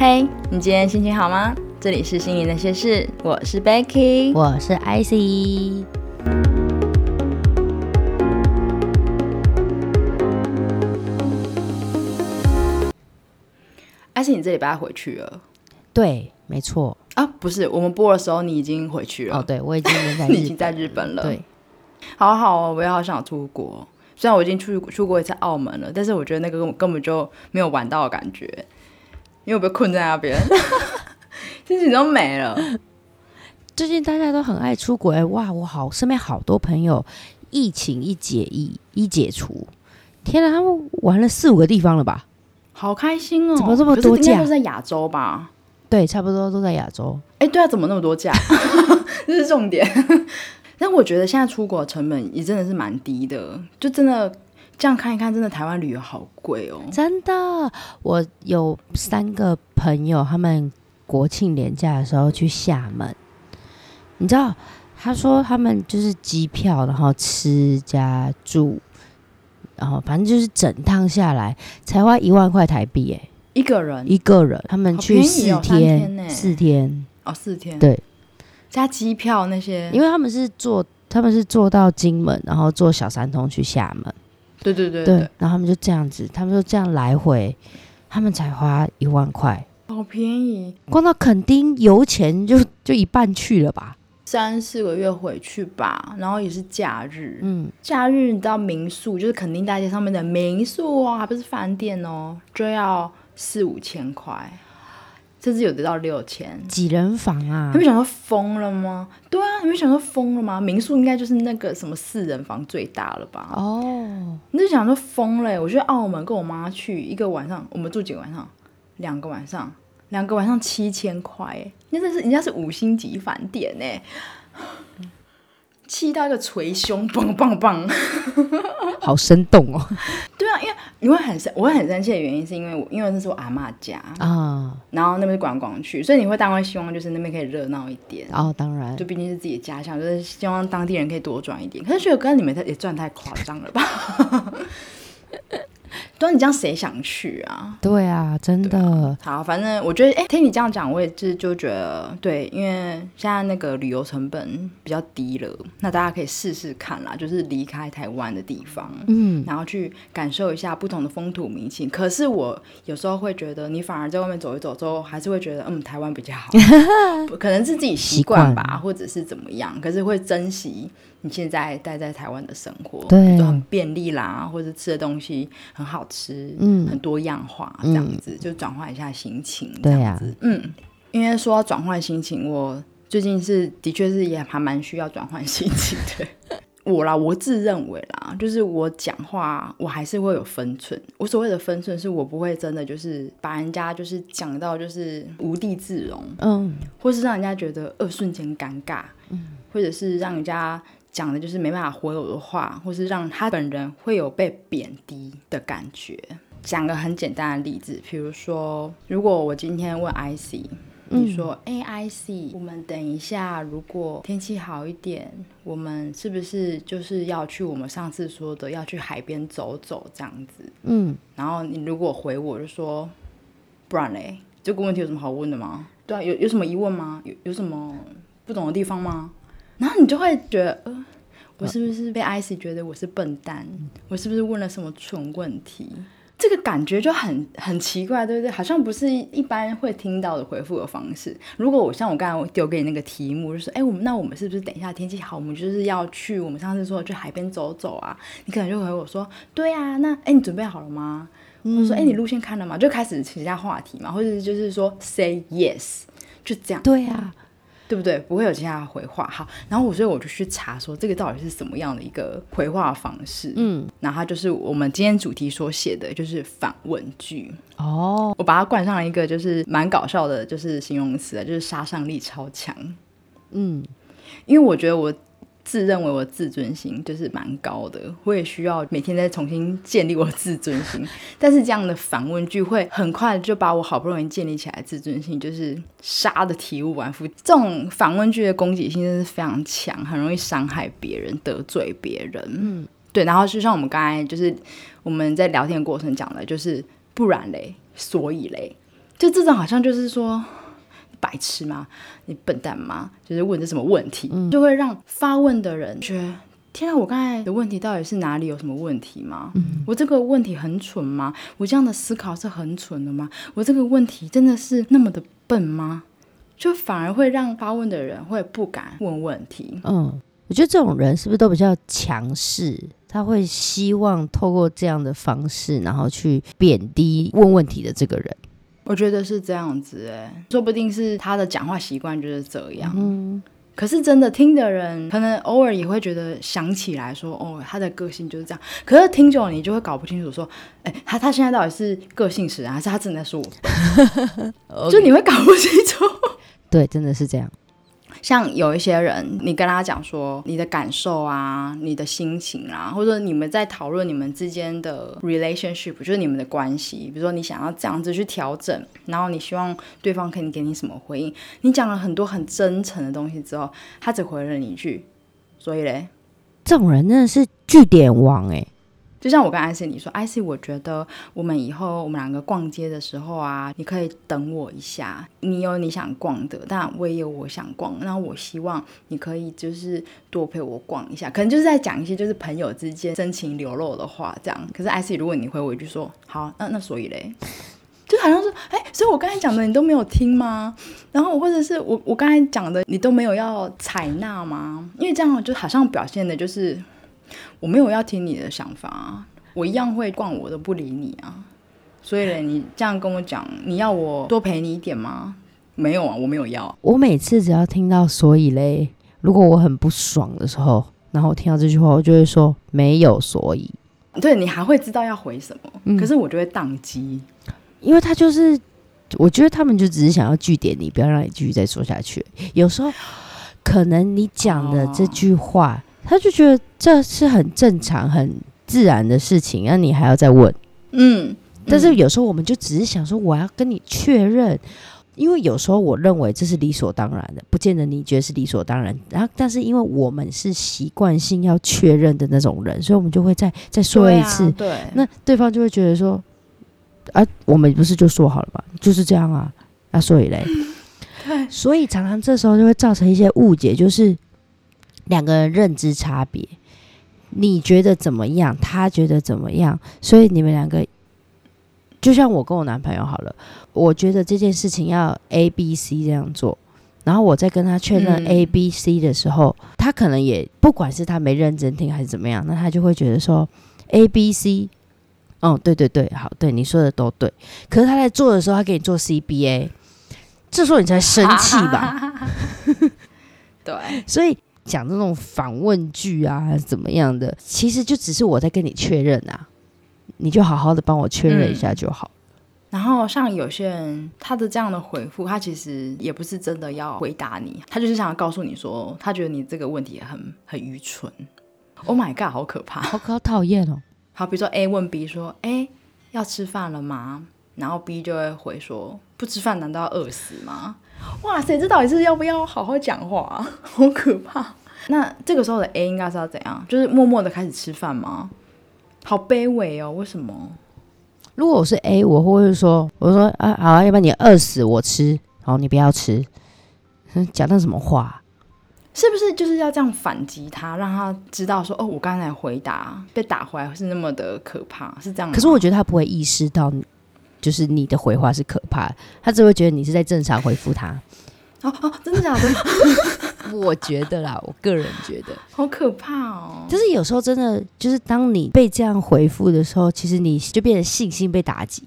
嘿，你今天心情好吗？这里是心灵那些事，我是 Becky，我是 IC。艾希，你这礼拜回去了？对，没错。啊，不是，我们播的时候你已经回去了。哦，对，我已经在 你已经在日本了。对，好好哦，我也好想出国。虽然我已经出出国一次澳门了，但是我觉得那个根根本就没有玩到的感觉，因为我被困在那边，心情都没了。最近大家都很爱出国，哎，哇，我好身边好多朋友，疫情一解一一解除，天哪，他们玩了四五个地方了吧？好开心哦！怎么这么多假？都在亚洲吧？对，差不多都在亚洲。哎，对啊，怎么那么多假？这是重点。但我觉得现在出国成本也真的是蛮低的，就真的这样看一看，真的台湾旅游好贵哦。真的，我有三个朋友，他们国庆年假的时候去厦门，你知道，他说他们就是机票，然后吃加住，然后反正就是整趟下来才花一万块台币，哎，一个人？一个人，他们去四天，四天。哦，四天，对。加机票那些，因为他们是坐，他们是坐到金门，然后坐小三通去厦门。对对对对，然后他们就这样子，他们就这样来回，他们才花一万块，好便宜。光到垦丁油钱就就一半去了吧，三四个月回去吧，然后也是假日，嗯，假日你知道民宿就是垦丁大街上面的民宿哦，还不是饭店哦，就要四五千块。甚至有得到六千，几人房啊？你们想说疯了吗？对啊，你们想说疯了吗？民宿应该就是那个什么四人房最大了吧？哦，你就想说疯了？我去澳门跟我妈去一个晚上，我们住几个晚上？两个晚上，两个晚上七千块，哎，那这是人家是五星级饭店哎。气到一个捶胸，棒棒棒，好生动哦！因为你会很生，我会很生气的原因是因为我，因为那是我阿妈家啊，然后那边是观光区，所以你会当然希望就是那边可以热闹一点。哦，当然，就毕竟是自己的家乡，就是希望当地人可以多赚一点。可是觉得跟你们也赚太夸张了吧？对，你这样谁想去啊？对啊，真的。好，反正我觉得，哎，听你这样讲，我也是就觉得，对，因为现在那个旅游成本比较低了，那大家可以试试看啦，就是离开台湾的地方，嗯，然后去感受一下不同的风土民情。可是我有时候会觉得，你反而在外面走一走之后，还是会觉得，嗯，台湾比较好，可能是自己习惯吧，或者是怎么样，可是会珍惜。你现在待在台湾的生活，对，都很便利啦，或者吃的东西很好吃，嗯，很多样化，这样子就转换一下心情，这样子，嗯，因为说转换心情，我最近是的确是也还蛮需要转换心情的。我啦，我自认为啦，就是我讲话我还是会有分寸。我所谓的分寸，是我不会真的就是把人家就是讲到就是无地自容，嗯，或是让人家觉得呃瞬间尴尬，嗯，或者是让人家。讲的就是没办法回我的话，或是让他本人会有被贬低的感觉。讲个很简单的例子，比如说，如果我今天问 IC，你说，哎，IC，我们等一下，如果天气好一点，我们是不是就是要去我们上次说的要去海边走走这样子？嗯，然后你如果回我就说，不然嘞，这个问题有什么好问的吗？对啊，有有什么疑问吗？有有什么不懂的地方吗？然后你就会觉得，呃，我是不是被 IC 觉得我是笨蛋？我是不是问了什么蠢问题？这个感觉就很很奇怪，对不对？好像不是一般会听到的回复的方式。如果我像我刚才丢给你那个题目，就是哎，我们那我们是不是等一下天气好，我们就是要去我们上次说去海边走走啊？你可能就回我说，对啊，那哎，你准备好了吗？我说，哎，你路线看了吗？就开始其他话题嘛，或者就是说 say yes，就这样。对啊。对不对？不会有其他回话。好，然后我所以我就去查说这个到底是什么样的一个回话方式。嗯，然后就是我们今天主题所写的就是反问句。哦，我把它冠上了一个就是蛮搞笑的，就是形容词啊，就是杀伤力超强。嗯，因为我觉得我。自认为我自尊心就是蛮高的，我也需要每天再重新建立我自尊心。但是这样的反问句会很快就把我好不容易建立起来自尊心，就是杀的体无完肤。这种反问句的攻击性真是非常强，很容易伤害别人、得罪别人。嗯，对。然后就像我们刚才就是我们在聊天过程讲的，就是不然嘞，所以嘞。就这种好像就是说白痴吗？你笨蛋吗？就是问的什么问题，就会让发问的人觉得。天啊！我刚才的问题到底是哪里有什么问题吗？我这个问题很蠢吗？我这样的思考是很蠢的吗？我这个问题真的是那么的笨吗？就反而会让发问的人会不敢问问题。嗯，我觉得这种人是不是都比较强势？他会希望透过这样的方式，然后去贬低问问题的这个人。我觉得是这样子，哎，说不定是他的讲话习惯就是这样。嗯。可是真的听的人，可能偶尔也会觉得想起来说，哦，他的个性就是这样。可是听久了，你就会搞不清楚，说，哎，他他现在到底是个性使然，还是他真的是我？就你会搞不清楚。对，真的是这样。像有一些人，你跟他讲说你的感受啊，你的心情啊，或者你们在讨论你们之间的 relationship，就是你们的关系，比如说你想要这样子去调整，然后你希望对方可以给你什么回应，你讲了很多很真诚的东西之后，他只回了你一句，所以嘞，这种人真的是据点王哎。就像我跟艾希你说，艾希，我觉得我们以后我们两个逛街的时候啊，你可以等我一下。你有你想逛的，但我也有我想逛。那我希望你可以就是多陪我逛一下，可能就是在讲一些就是朋友之间真情流露的话这样。可是艾希，如果你回我一句说好，那那所以嘞，就好像说，哎，所以我刚才讲的你都没有听吗？然后或者是我我刚才讲的你都没有要采纳吗？因为这样就好像表现的就是。我没有要听你的想法啊，我一样会逛，我都不理你啊。所以呢，你这样跟我讲，你要我多陪你一点吗？没有啊，我没有要。我每次只要听到所以嘞，如果我很不爽的时候，然后我听到这句话，我就会说没有所以。对你还会知道要回什么，可是我就会宕机，因为他就是，我觉得他们就只是想要据点你，不要让你继续再说下去。有时候可能你讲的这句话。他就觉得这是很正常、很自然的事情，那你还要再问？嗯，但是有时候我们就只是想说，我要跟你确认，因为有时候我认为这是理所当然的，不见得你觉得是理所当然。然后，但是因为我们是习惯性要确认的那种人，所以我们就会再再说一次。对，那对方就会觉得说，啊，我们不是就说好了吗？就是这样啊，那所以嘞，对，所以常常这时候就会造成一些误解，就是。两个人认知差别，你觉得怎么样？他觉得怎么样？所以你们两个，就像我跟我男朋友好了，我觉得这件事情要 A、B、C 这样做，然后我在跟他确认 A、B、C 的时候，他可能也不管是他没认真听还是怎么样，那他就会觉得说 A、B、C，哦，对对对，好，对你说的都对。可是他在做的时候，他给你做 C、B、A，这时候你才生气吧？对，所以。讲这种反问句啊，怎么样的？其实就只是我在跟你确认啊，你就好好的帮我确认一下就好。然后像有些人，他的这样的回复，他其实也不是真的要回答你，他就是想要告诉你说，他觉得你这个问题很很愚蠢。Oh my god，好可怕，好可讨厌哦。好，比如说 A 问 B 说：“哎，要吃饭了吗？”然后 B 就会回说：“不吃饭难道要饿死吗？”哇塞，这到底是要不要好好讲话？好可怕！那这个时候的 A 应该是要怎样？就是默默的开始吃饭吗？好卑微哦！为什么？如果我是 A，我会说：“我说啊，好啊，要不然你饿死我吃，好，你不要吃。”讲那什么话？是不是就是要这样反击他，让他知道说：“哦，我刚才回答被打回来是那么的可怕，是这样。”可是我觉得他不会意识到。就是你的回话是可怕，他只会觉得你是在正常回复他。哦哦，真的假的？我觉得啦，我个人觉得好可怕哦。就是有时候真的，就是当你被这样回复的时候，其实你就变得信心被打击，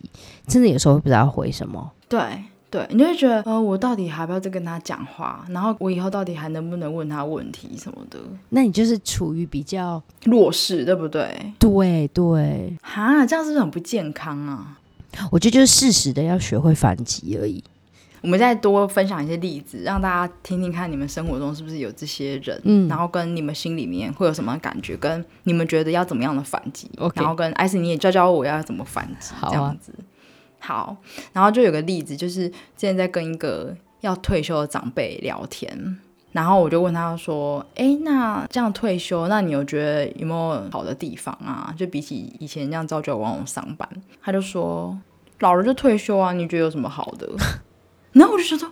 真的有时候不知道回什么。对对，你就会觉得，呃，我到底还要不要再跟他讲话？然后我以后到底还能不能问他问题什么的？那你就是处于比较弱势，对不对？对对，哈，这样是不是很不健康啊？我觉得就是适时的要学会反击而已。我们再多分享一些例子，让大家听听看，你们生活中是不是有这些人？嗯，然后跟你们心里面会有什么感觉？跟你们觉得要怎么样的反击？然后跟艾斯你也教教我要怎么反击，这样子。好，然后就有个例子，就是之前在跟一个要退休的长辈聊天，然后我就问他说：“哎，那这样退休，那你有觉得有没有好的地方啊？就比起以前这样朝九晚五上班？”他就说。老了就退休啊，你觉得有什么好的？然后我就说，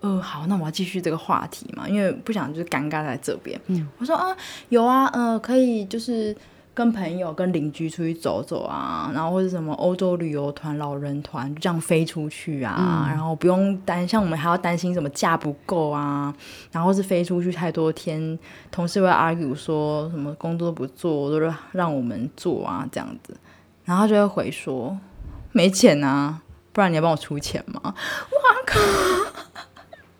呃，好，那我要继续这个话题嘛，因为不想就是尴尬在这边。嗯，我说啊，有啊，呃，可以就是跟朋友、跟邻居出去走走啊，然后或者什么欧洲旅游团、老人团就这样飞出去啊，然后不用担像我们还要担心什么假不够啊，然后是飞出去太多天，同事会 argue 说什么工作不做都是让我们做啊这样子，然后就会回说没钱啊。不然你要帮我出钱吗？哇靠！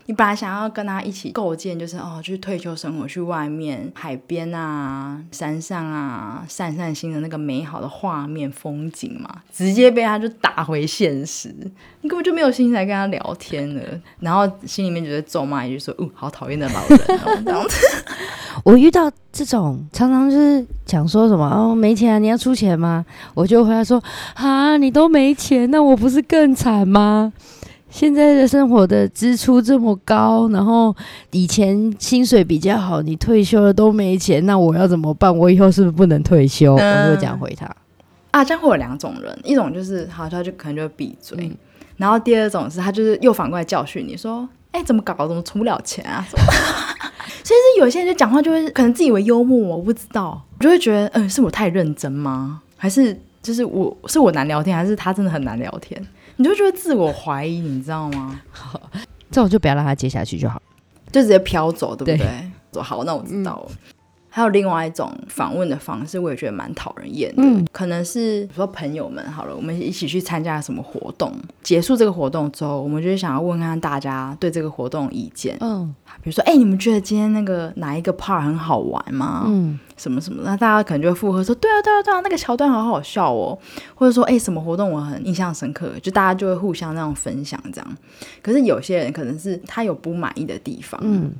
你本来想要跟他一起构建，就是哦，去退休生活，去外面海边啊、山上啊，散散心的那个美好的画面风景嘛，直接被他就打回现实，你根本就没有心情来跟他聊天了。然后心里面觉得咒骂一句说：“哦，好讨厌的老人。”这样子。我遇到这种常常就是讲说什么哦，没钱啊，你要出钱吗？我就回答说：啊，你都没钱，那我不是更惨吗？现在的生活的支出这么高，然后以前薪水比较好，你退休了都没钱，那我要怎么办？我以后是不是不能退休？我就这样回他。啊，这样会有两种人，一种就是好，他就可能就闭嘴，然后第二种是他就是又反过来教训你说，哎，怎么搞，怎么存不了钱啊？其实有些人就讲话就会可能自以为幽默，我不知道，我就会觉得，嗯，是我太认真吗？还是就是我是我难聊天，还是他真的很难聊天？你就觉得自我怀疑，你知道吗？这种就不要让他接下去就好，就直接飘走，对不对？说好，那我知道了。还有另外一种访问的方式，我也觉得蛮讨人厌的。可能是说朋友们好了，我们一起去参加什么活动，结束这个活动之后，我们就想要问看大家对这个活动意见。嗯，比如说，哎，你们觉得今天那个哪一个 part 很好玩吗？嗯，什么什么，那大家可能就会附和说，对啊，对啊，对啊，那个桥段好好笑哦。或者说，哎，什么活动我很印象深刻，就大家就会互相那种分享这样。可是有些人可能是他有不满意的地方，嗯。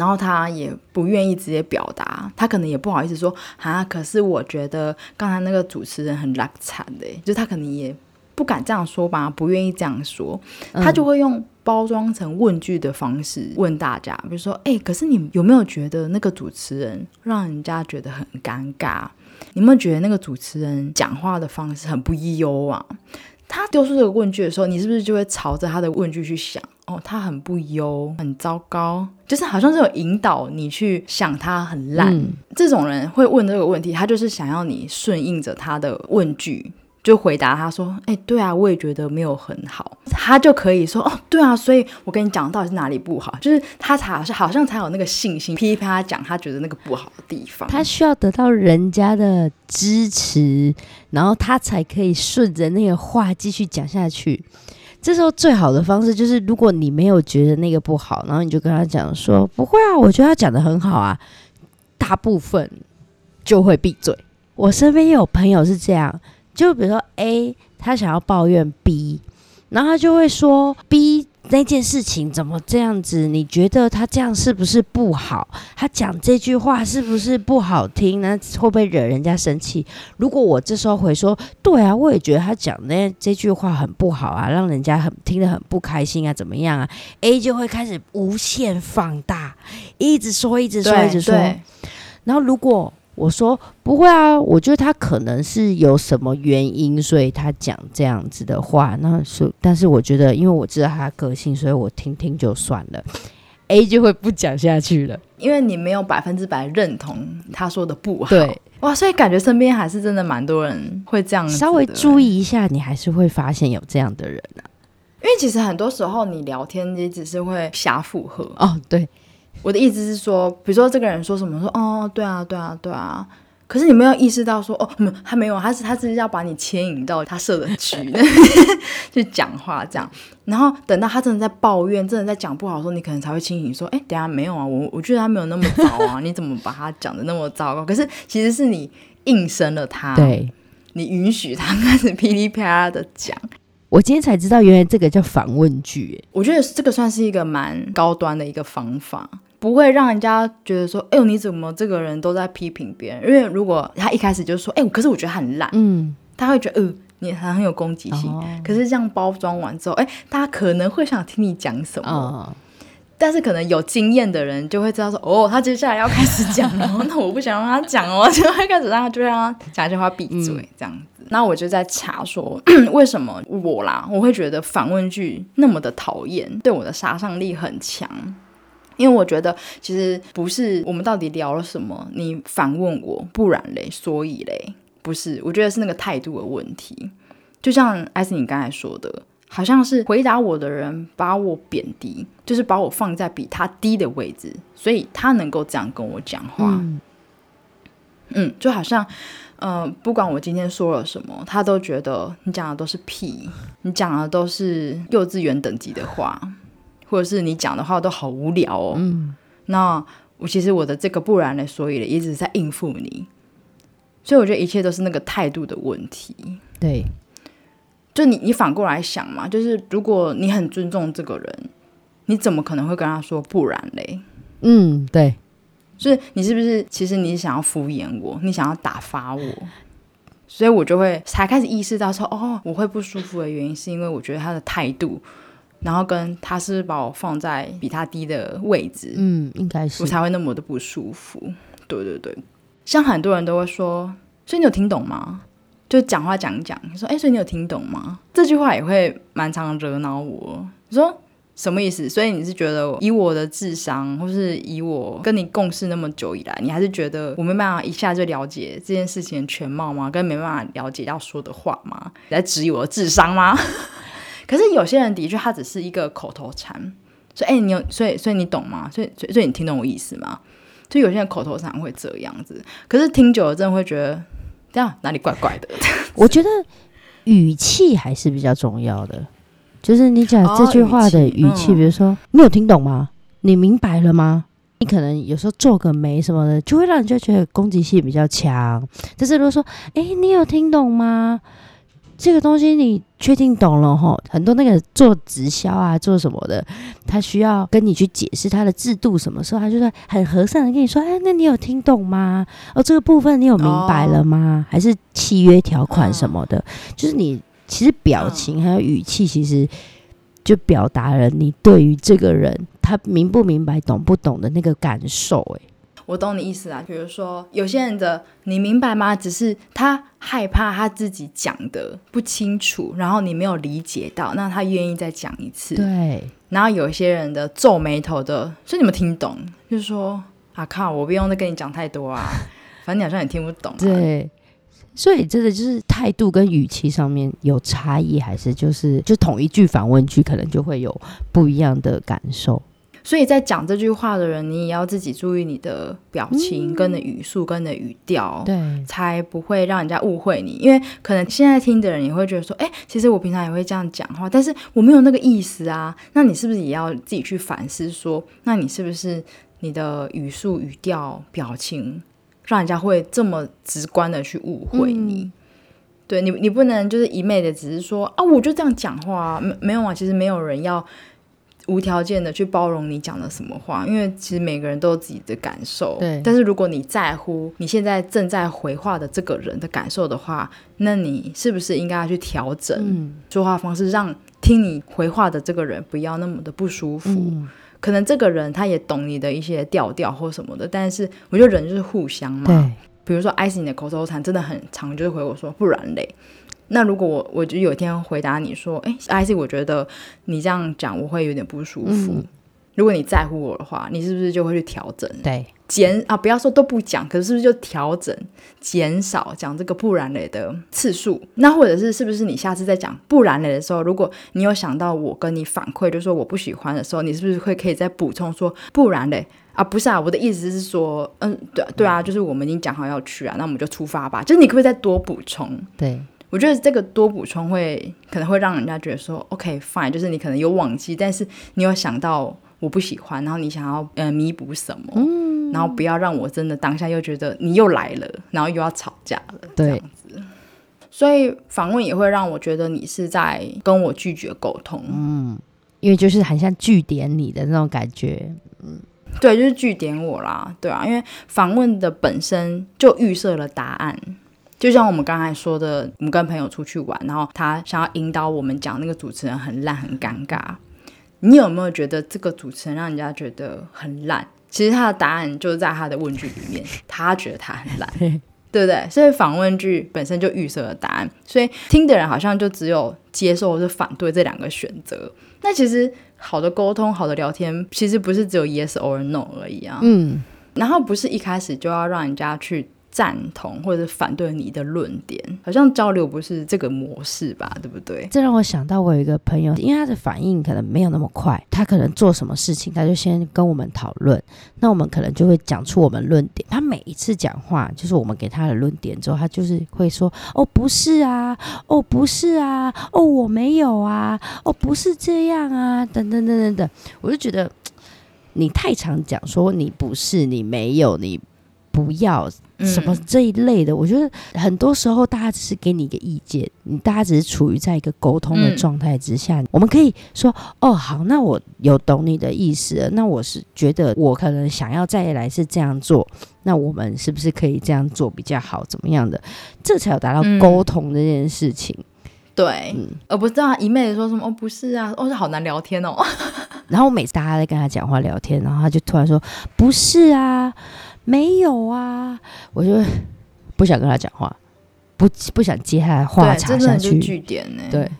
然后他也不愿意直接表达，他可能也不好意思说啊。可是我觉得刚才那个主持人很拉惨的，就他可能也不敢这样说吧，不愿意这样说，他就会用包装成问句的方式问大家，比如说，哎，可是你有没有觉得那个主持人让人家觉得很尴尬？你有没有觉得那个主持人讲话的方式很不优啊？他丢出这个问句的时候，你是不是就会朝着他的问句去想？哦，他很不优，很糟糕，就是好像这种引导你去想他很烂。这种人会问这个问题，他就是想要你顺应着他的问句。就回答他说：“哎，对啊，我也觉得没有很好。”他就可以说：“哦，对啊，所以我跟你讲到底是哪里不好，就是他才好像好像才有那个信心噼里啪啦讲他觉得那个不好的地方。他需要得到人家的支持，然后他才可以顺着那个话继续讲下去。这时候最好的方式就是，如果你没有觉得那个不好，然后你就跟他讲说：不会啊，我觉得他讲的很好啊。大部分就会闭嘴。我身边也有朋友是这样。”就比如说 A，他想要抱怨 B，然后他就会说 B 那件事情怎么这样子？你觉得他这样是不是不好？他讲这句话是不是不好听？那会不会惹人家生气？如果我这时候回说，对啊，我也觉得他讲那这句话很不好啊，让人家很听得很不开心啊，怎么样啊？A 就会开始无限放大，一直说，一直说，一直说。然后如果我说不会啊，我觉得他可能是有什么原因，所以他讲这样子的话。那是，但是我觉得，因为我知道他个性，所以我听听就算了。A 就会不讲下去了，因为你没有百分之百认同他说的不好。对，哇，所以感觉身边还是真的蛮多人会这样。稍微注意一下，你还是会发现有这样的人啊。因为其实很多时候你聊天你只是会瞎附和哦，对。我的意思是说，比如说这个人说什么，说哦，对啊，对啊，对啊，可是你没有意识到说，哦，没，他没有，他是他只是要把你牵引到他设的局 去讲话这样，然后等到他真的在抱怨，真的在讲不好的时候，你可能才会清醒说，哎，等下没有啊，我我觉得他没有那么糟啊，你怎么把他讲的那么糟糕？可是其实是你应声了他，对，你允许他开始噼里啪啦的讲。我今天才知道，原来这个叫反问句。我觉得这个算是一个蛮高端的一个方法，不会让人家觉得说：“哎呦，你怎么这个人都在批评别人？”因为如果他一开始就说：“哎，可是我觉得很烂。”嗯，他会觉得：“呃，你很很有攻击性。”可是这样包装完之后，哎，大家可能会想听你讲什么。但是可能有经验的人就会知道说，哦，他接下来要开始讲了，那我不想让他讲哦，就会开始让他就让他讲一句话闭嘴这样子。那我就在查说，为什么我啦，我会觉得反问句那么的讨厌，对我的杀伤力很强。因为我觉得其实不是我们到底聊了什么，你反问我，不然嘞，所以嘞，不是，我觉得是那个态度的问题。就像艾斯你刚才说的。好像是回答我的人把我贬低，就是把我放在比他低的位置，所以他能够这样跟我讲话。嗯，就好像，嗯，不管我今天说了什么，他都觉得你讲的都是屁，你讲的都是幼稚园等级的话，或者是你讲的话都好无聊哦。嗯，那我其实我的这个不然的所以呢，一直在应付你，所以我觉得一切都是那个态度的问题。对。就你，你反过来想嘛，就是如果你很尊重这个人，你怎么可能会跟他说不然嘞？嗯，对，就是你是不是其实你想要敷衍我，你想要打发我，所以我就会才开始意识到说，哦，我会不舒服的原因是因为我觉得他的态度，然后跟他是把我放在比他低的位置，嗯，应该是我才会那么的不舒服。对对对，像很多人都会说，所以你有听懂吗？就讲话讲讲，你说，哎，所以你有听懂吗？这句话也会蛮常惹恼我。你说什么意思？所以你是觉得以我的智商，或是以我跟你共事那么久以来，你还是觉得我没办法一下就了解这件事情的全貌吗？跟没办法了解要说的话吗？来质疑我的智商吗？可是有些人的确，他只是一个口头禅，说，哎，你有，所以，所以你懂吗？所以，所以你听懂我意思吗？就有些人口头禅会这样子，可是听久了，真的会觉得。这样哪里怪怪的？我觉得语气还是比较重要的，就是你讲这句话的语气，比如说你有听懂吗？你明白了吗？你可能有时候皱个眉什么的，就会让人家觉得攻击性比较强。但是如果说，哎，你有听懂吗？这个东西你确定懂了吼？很多那个做直销啊，做什么的，他需要跟你去解释他的制度，什么时候他就会很和善的跟你说：“哎，那你有听懂吗？哦，这个部分你有明白了吗？还是契约条款什么的？就是你其实表情还有语气，其实就表达了你对于这个人他明不明白、懂不懂的那个感受。哎。我懂你意思啊，比如说有些人的你明白吗？只是他害怕他自己讲的不清楚，然后你没有理解到，那他愿意再讲一次。对。然后有一些人的皱眉头的，所以你们听懂，就是说啊靠，我不用再跟你讲太多啊，反正你好像也听不懂。对。所以真的就是态度跟语气上面有差异，还是就是就同一句反问句，可能就会有不一样的感受。所以在讲这句话的人，你也要自己注意你的表情、跟的语速、跟的语调，对，才不会让人家误会你。因为可能现在听的人也会觉得说，哎，其实我平常也会这样讲话，但是我没有那个意思啊。那你是不是也要自己去反思，说，那你是不是你的语速、语调、表情，让人家会这么直观的去误会你？对你，你不能就是一昧的只是说啊，我就这样讲话，没没有啊，其实没有人要。无条件的去包容你讲的什么话，因为其实每个人都有自己的感受。对。但是如果你在乎你现在正在回话的这个人的感受的话，那你是不是应该要去调整说话方式，让听你回话的这个人不要那么的不舒服？可能这个人他也懂你的一些调调或什么的，但是我觉得人就是互相嘛。对。比如说，艾斯你的口头禅真的很长，就是回我说不然嘞。那如果我我就有一天回答你说，哎，I C，我觉得你这样讲我会有点不舒服。如果你在乎我的话，你是不是就会去调整？对，减啊，不要说都不讲，可是是不是就调整减少讲这个不然类的次数？那或者是是不是你下次再讲不然类的时候，如果你有想到我跟你反馈，就说我不喜欢的时候，你是不是会可以再补充说不然嘞？啊，不是啊，我的意思是说，嗯，对对啊，就是我们已经讲好要去啊，那我们就出发吧。就是你可不可以再多补充？对。我觉得这个多补充会可能会让人家觉得说，OK fine，就是你可能有忘记，但是你有想到我不喜欢，然后你想要呃弥补什么，嗯，然后不要让我真的当下又觉得你又来了，然后又要吵架了，这样子。所以访问也会让我觉得你是在跟我拒绝沟通，嗯，因为就是很像据点你的那种感觉，嗯，对，就是据点我啦，对啊，因为访问的本身就预设了答案。就像我们刚才说的，我们跟朋友出去玩，然后他想要引导我们讲那个主持人很烂很尴尬，你有没有觉得这个主持人让人家觉得很烂？其实他的答案就是在他的问句里面，他觉得他很烂，对不对？所以访问句本身就预设了答案，所以听的人好像就只有接受或者反对这两个选择。那其实好的沟通、好的聊天，其实不是只有 yes or no 而已啊。嗯，然后不是一开始就要让人家去。赞同或者反对你的论点，好像交流不是这个模式吧？对不对？这让我想到我有一个朋友，因为他的反应可能没有那么快，他可能做什么事情，他就先跟我们讨论，那我们可能就会讲出我们论点。他每一次讲话，就是我们给他的论点之后，他就是会说：“哦，不是啊，哦，不是啊，哦，我没有啊，哦，不是这样啊，等等等等等。”我就觉得你太常讲说你不是，你没有，你不要。什么这一类的，我觉得很多时候大家只是给你一个意见，你大家只是处于在一个沟通的状态之下，我们可以说哦好，那我有懂你的意思，那我是觉得我可能想要再来是这样做，那我们是不是可以这样做比较好？怎么样的？这才有达到沟通这件事情，对，而不是这样一昧的说什么哦不是啊，哦是好难聊天哦，然后每次大家在跟他讲话聊天，然后他就突然说不是啊。没有啊，我就不想跟他讲话，不不想接他的话插下去。据点呢？对，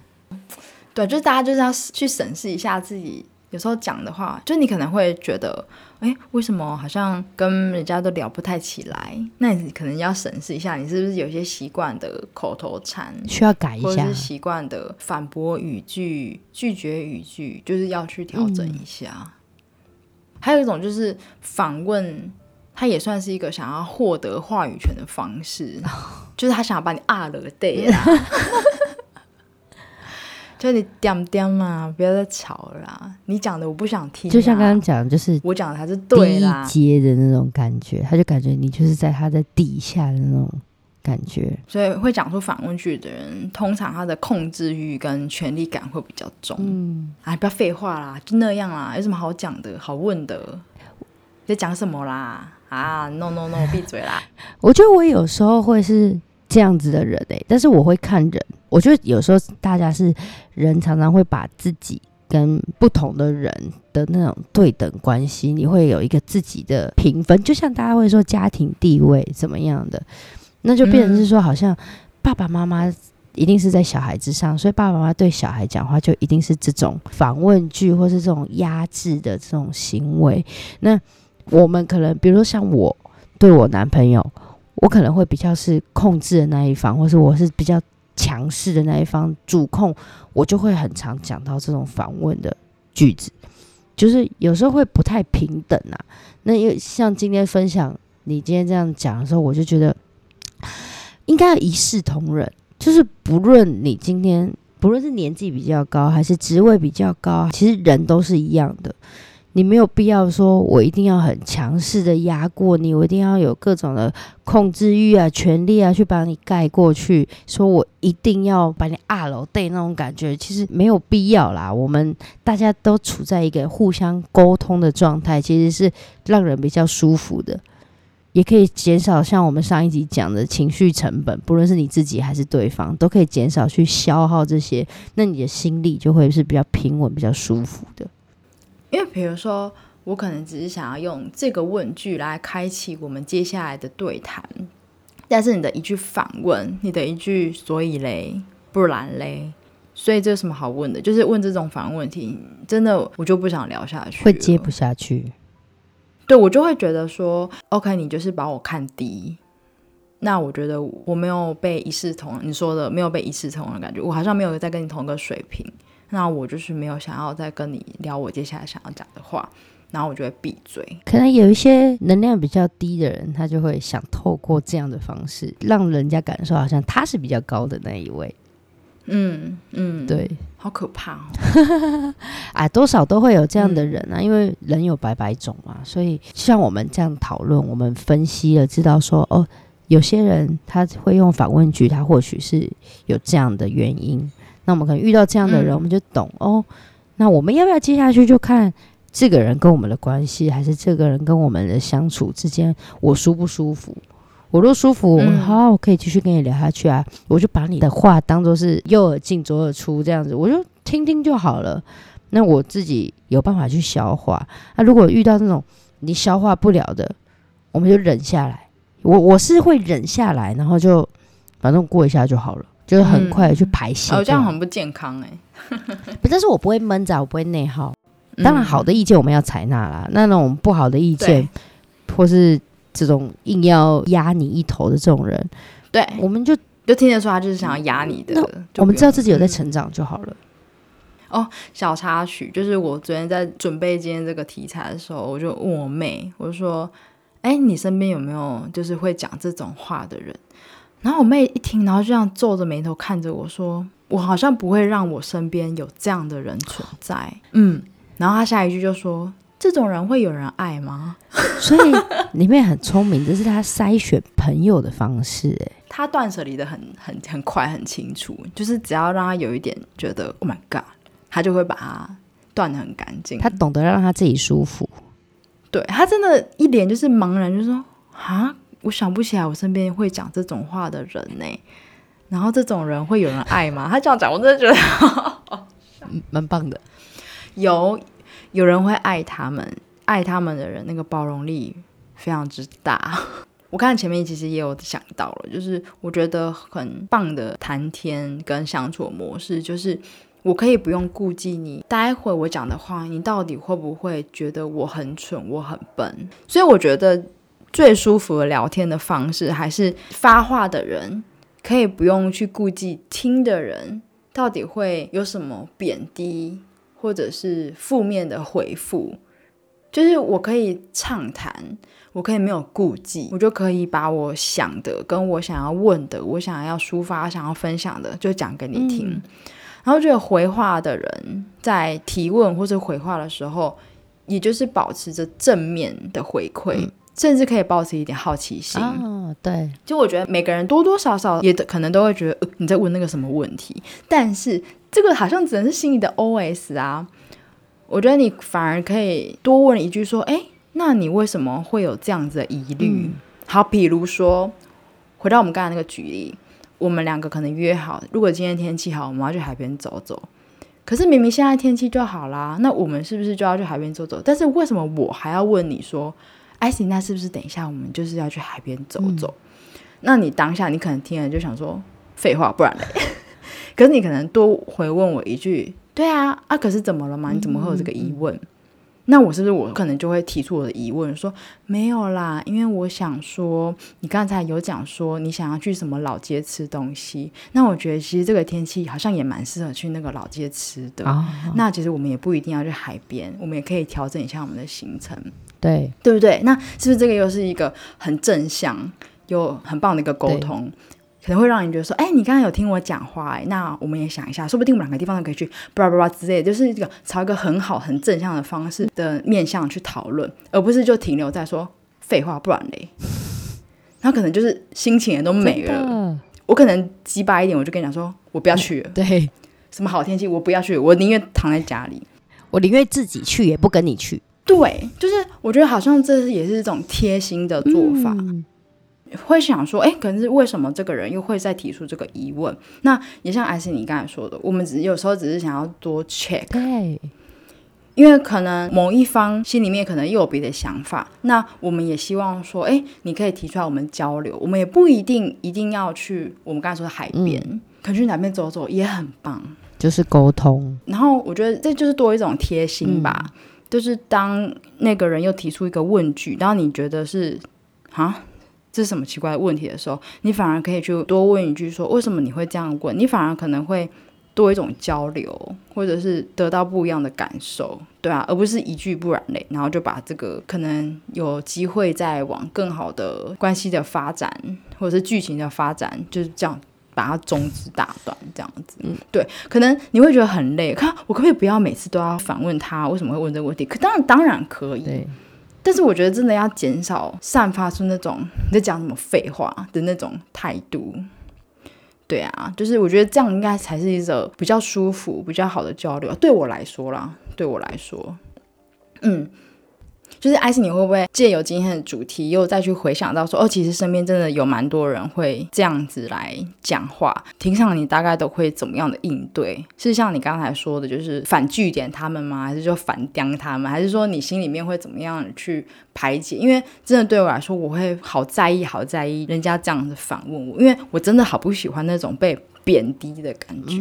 对，就是大家就是要去审视一下自己，有时候讲的话，就你可能会觉得，哎，为什么好像跟人家都聊不太起来？那你可能要审视一下，你是不是有些习惯的口头禅需要改一下，或者是习惯的反驳语句、拒绝语句，就是要去调整一下。还有一种就是访问。他也算是一个想要获得话语权的方式，就是他想要把你啊了对啦，就你点点嘛，不要再吵了啦。你讲的我不想听，就像刚刚讲，就是我讲的才是对啦。阶的那种感觉，他就感觉你就是在他的底下的那种感觉。所以会讲出反问句的人，通常他的控制欲跟权力感会比较重。嗯，哎，不要废话啦，就那样啦，有什么好讲的好问的？在讲什么啦？啊，no no no，闭嘴啦！我觉得我有时候会是这样子的人诶，但是我会看人。我觉得有时候大家是人，常常会把自己跟不同的人的那种对等关系，你会有一个自己的评分。就像大家会说家庭地位怎么样的，那就变成是说，好像爸爸妈妈一定是在小孩之上，所以爸爸妈妈对小孩讲话就一定是这种访问句，或是这种压制的这种行为。那我们可能，比如说像我对我男朋友，我可能会比较是控制的那一方，或是我是比较强势的那一方，主控，我就会很常讲到这种访问的句子，就是有时候会不太平等啊。那又像今天分享你今天这样讲的时候，我就觉得应该一视同仁，就是不论你今天不论是年纪比较高还是职位比较高，其实人都是一样的。你没有必要说，我一定要很强势的压过你，我一定要有各种的控制欲啊、权力啊，去把你盖过去。说我一定要把你二楼对那种感觉，其实没有必要啦。我们大家都处在一个互相沟通的状态，其实是让人比较舒服的，也可以减少像我们上一集讲的情绪成本，不论是你自己还是对方，都可以减少去消耗这些，那你的心力就会是比较平稳、比较舒服的。因为比如说，我可能只是想要用这个问句来开启我们接下来的对谈，但是你的一句反问，你的一句所以嘞，不然嘞，所以这有什么好问的？就是问这种反问题，真的我就不想聊下去，会接不下去。对我就会觉得说，OK，你就是把我看低，那我觉得我没有被一视同，你说的没有被一视同仁的感觉，我好像没有在跟你同一个水平。那我就是没有想要再跟你聊我接下来想要讲的话，然后我就会闭嘴。可能有一些能量比较低的人，他就会想透过这样的方式，让人家感受好像他是比较高的那一位。嗯嗯，对，好可怕哦！啊，多少都会有这样的人啊，因为人有百百种嘛。所以像我们这样讨论，我们分析了，知道说哦，有些人他会用反问句，他或许是有这样的原因。那我们可能遇到这样的人，我们就懂哦。那我们要不要接下去就看这个人跟我们的关系，还是这个人跟我们的相处之间，我舒不舒服？我若舒服，好，我可以继续跟你聊下去啊。我就把你的话当做是右耳进左耳出这样子，我就听听就好了。那我自己有办法去消化。那如果遇到那种你消化不了的，我们就忍下来。我我是会忍下来，然后就反正过一下就好了，就是很快的去排泄。哦，这样很不健康哎。不，但是我不会闷着，我不会内耗。当然，好的意见我们要采纳啦。那那种不好的意见，或是这种硬要压你一头的这种人，对，我们就就听得出他就是想要压你的。我们知道自己有在成长就好了。哦，小插曲就是我昨天在准备今天这个题材的时候，我就问我妹，我就说：“哎，你身边有没有就是会讲这种话的人？”然后我妹一听，然后就这样皱着眉头看着我说：“我好像不会让我身边有这样的人存在。”嗯，然后她下一句就说：“这种人会有人爱吗？”所以里面很聪明，这是她筛选朋友的方式。哎，她断舍离的很很很快很清楚，就是只要让她有一点觉得 “Oh my God”。她就会把它断的很干净。她懂得让她自己舒服。对她真的一脸就是茫然，就说：“啊，我想不起来我身边会讲这种话的人呢。然后这种人会有人爱吗？”他这样讲，我真的觉得蛮棒的。有有人会爱他们，爱他们的人那个包容力非常之大。我看前面其实也有想到了，就是我觉得很棒的谈天跟相处模式，就是。我可以不用顾忌你，待会我讲的话，你到底会不会觉得我很蠢，我很笨？所以我觉得最舒服的聊天的方式，还是发话的人可以不用去顾忌听的人到底会有什么贬低或者是负面的回复，就是我可以畅谈，我可以没有顾忌，我就可以把我想的、跟我想要问的、我想要抒发、想要分享的，就讲给你听。然后觉得回话的人在提问或者回话的时候，也就是保持着正面的回馈，甚至可以保持一点好奇心。哦，对，就我觉得每个人多多少少也可能都会觉得你在问那个什么问题，但是这个好像只能是心里的 OS 啊。我觉得你反而可以多问一句说：“哎，那你为什么会有这样子的疑虑？”好，比如说回到我们刚才那个举例。我们两个可能约好，如果今天天气好，我们要去海边走走。可是明明现在天气就好啦，那我们是不是就要去海边走走？但是为什么我还要问你说，艾希，那是不是等一下我们就是要去海边走走？那你当下你可能听了就想说废话，不然嘞？可是你可能多回问我一句，对啊，啊，可是怎么了嘛？你怎么会有这个疑问？那我是不是我可能就会提出我的疑问，说没有啦，因为我想说，你刚才有讲说你想要去什么老街吃东西，那我觉得其实这个天气好像也蛮适合去那个老街吃的。那其实我们也不一定要去海边，我们也可以调整一下我们的行程，对对不对？那是不是这个又是一个很正向又很棒的一个沟通？可能会让人觉得说，哎，你刚刚有听我讲话，哎，那我们也想一下，说不定我们两个地方都可以去，巴拉巴拉之类，就是这个朝一个很好、很正向的方式的面向去讨论，而不是就停留在说废话，不然嘞，那可能就是心情也都没了。我可能鸡巴一点，我就跟你讲说，我不要去了。对，什么好天气，我不要去，我宁愿躺在家里，我宁愿自己去，也不跟你去。对，就是我觉得好像这也是一种贴心的做法。会想说，哎，可是为什么这个人又会再提出这个疑问？那也像艾斯你刚才说的，我们只是有时候只是想要多 check，对，因为可能某一方心里面可能又有别的想法，那我们也希望说，哎，你可以提出来我们交流，我们也不一定一定要去我们刚才说的海边，可去哪边走走也很棒，就是沟通。然后我觉得这就是多一种贴心吧，就是当那个人又提出一个问句，然后你觉得是啊。这是什么奇怪的问题的时候，你反而可以去多问一句，说为什么你会这样问？你反而可能会多一种交流，或者是得到不一样的感受，对啊，而不是一句不然嘞，然后就把这个可能有机会再往更好的关系的发展，或者是剧情的发展，就是这样把它终止打断，这样子。嗯，对，可能你会觉得很累，看我可不可以不要每次都要反问他为什么会问这个问题？可当然当然可以。但是我觉得真的要减少散发出那种你在讲什么废话的那种态度，对啊，就是我觉得这样应该才是一种比较舒服、比较好的交流。对我来说啦，对我来说，嗯，就是艾斯，你会不会借由今天的主题，又再去回想到说，哦，其实身边真的有蛮多人会这样子来讲话，平常你大概都会怎么样的应对？是像你刚才说的，就是反据点他们吗？还是就反刁他们？还是说你心里面会怎么样去排解？因为真的对我来说，我会好在意，好在意人家这样子反问我，因为我真的好不喜欢那种被贬低的感觉。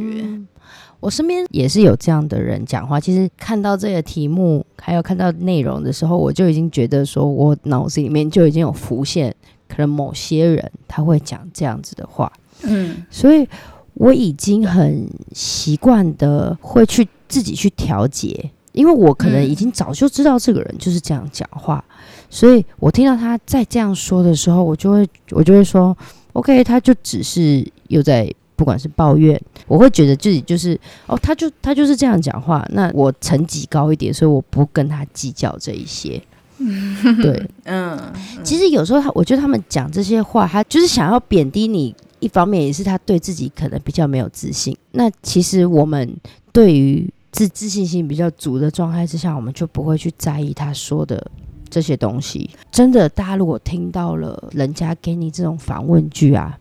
我身边也是有这样的人讲话。其实看到这个题目，还有看到内容的时候，我就已经觉得说，我脑子里面就已经有浮现，可能某些人他会讲这样子的话。嗯，所以我已经很习惯的会去自己去调节，因为我可能已经早就知道这个人就是这样讲话，所以我听到他在这样说的时候，我就会我就会说，OK，他就只是又在。不管是抱怨，我会觉得自己就是哦，他就他就是这样讲话，那我层级高一点，所以我不跟他计较这一些。对，嗯，其实有时候他，我觉得他们讲这些话，他就是想要贬低你，一方面也是他对自己可能比较没有自信。那其实我们对于自自信心比较足的状态之下，我们就不会去在意他说的这些东西。真的，大家如果听到了人家给你这种反问句啊。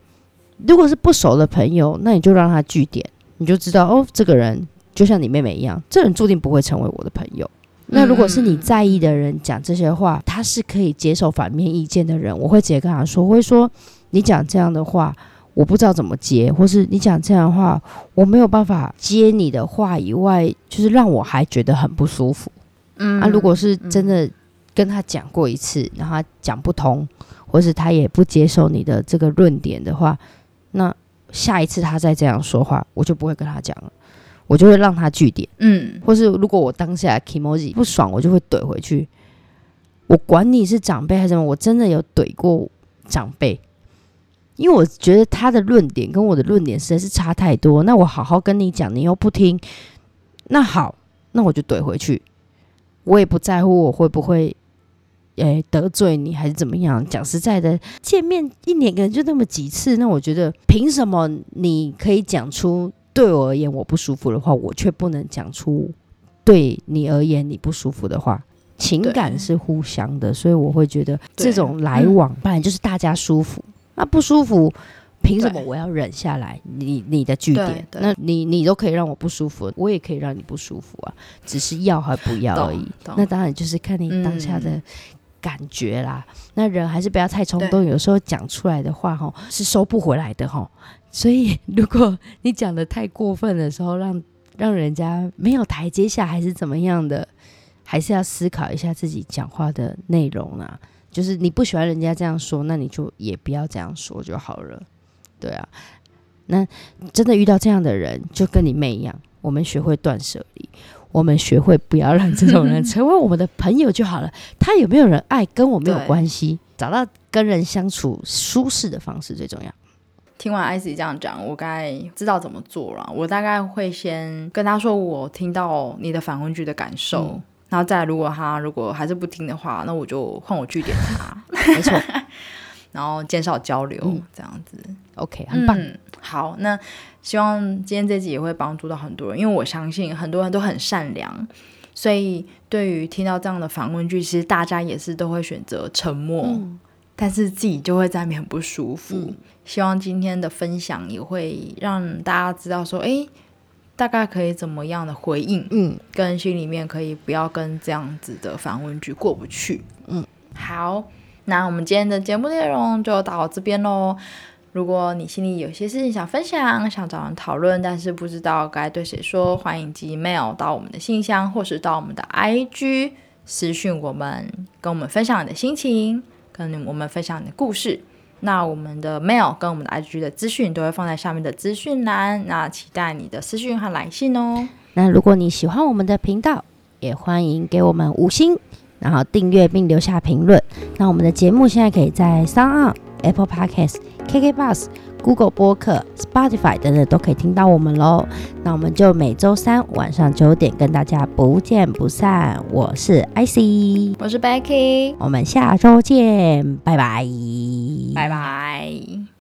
如果是不熟的朋友，那你就让他据点，你就知道哦，这个人就像你妹妹一样，这人注定不会成为我的朋友。那如果是你在意的人讲这些话，他是可以接受反面意见的人，我会直接跟他说，我会说你讲这样的话，我不知道怎么接，或是你讲这样的话，我没有办法接你的话以外，就是让我还觉得很不舒服。嗯，啊，如果是真的跟他讲过一次，然后他讲不通，或是他也不接受你的这个论点的话。那下一次他再这样说话，我就不会跟他讲了，我就会让他据点，嗯，或是如果我当下 emoji 不爽，我就会怼回去。我管你是长辈还是什么，我真的有怼过长辈，因为我觉得他的论点跟我的论点实在是差太多。那我好好跟你讲，你又不听，那好，那我就怼回去。我也不在乎我会不会。诶，得罪你还是怎么样？讲实在的，见面一年可能就那么几次，那我觉得凭什么你可以讲出对我而言我不舒服的话，我却不能讲出对你而言你不舒服的话？情感是互相的，所以我会觉得这种来往本来就是大家舒服。那不舒服，凭什么我要忍下来？你你的据点，那你你都可以让我不舒服，我也可以让你不舒服啊，只是要还不要而已。那当然就是看你当下的。感觉啦，那人还是不要太冲动。有时候讲出来的话，哈，是收不回来的，哈。所以，如果你讲的太过分的时候，让让人家没有台阶下，还是怎么样的，还是要思考一下自己讲话的内容啊。就是你不喜欢人家这样说，那你就也不要这样说就好了。对啊，那真的遇到这样的人，就跟你妹一样，我们学会断舍离。我们学会不要让这种人成为 我们的朋友就好了。他有没有人爱跟我没有关系，找到跟人相处舒适的方式最重要。听完艾 c 这样讲，我该知道怎么做了。我大概会先跟他说我听到你的反问句的感受，然后再如果他如果还是不听的话，那我就换我据点他。没错，然后减少交流这样子。OK，很棒。好，那。希望今天这集也会帮助到很多人，因为我相信很多人都很善良，所以对于听到这样的反问句，其实大家也是都会选择沉默，但是自己就会在里面很不舒服。希望今天的分享也会让大家知道说，哎，大概可以怎么样的回应，嗯，跟心里面可以不要跟这样子的反问句过不去，嗯，好，那我们今天的节目内容就到这边喽。如果你心里有些事情想分享，想找人讨论，但是不知道该对谁说，欢迎寄 mail 到我们的信箱，或是到我们的 IG 私讯我们，跟我们分享你的心情，跟我们分享你的故事。那我们的 mail 跟我们的 IG 的资讯都会放在下面的资讯栏，那期待你的私讯和来信哦。那如果你喜欢我们的频道，也欢迎给我们五星，然后订阅并留下评论。那我们的节目现在可以在 s o n Apple Podcast、KK Bus、Google 播客、Spotify 等等都可以听到我们喽。那我们就每周三晚上九点跟大家不见不散。我是 IC，我是 Becky，我们下周见，拜拜，拜拜。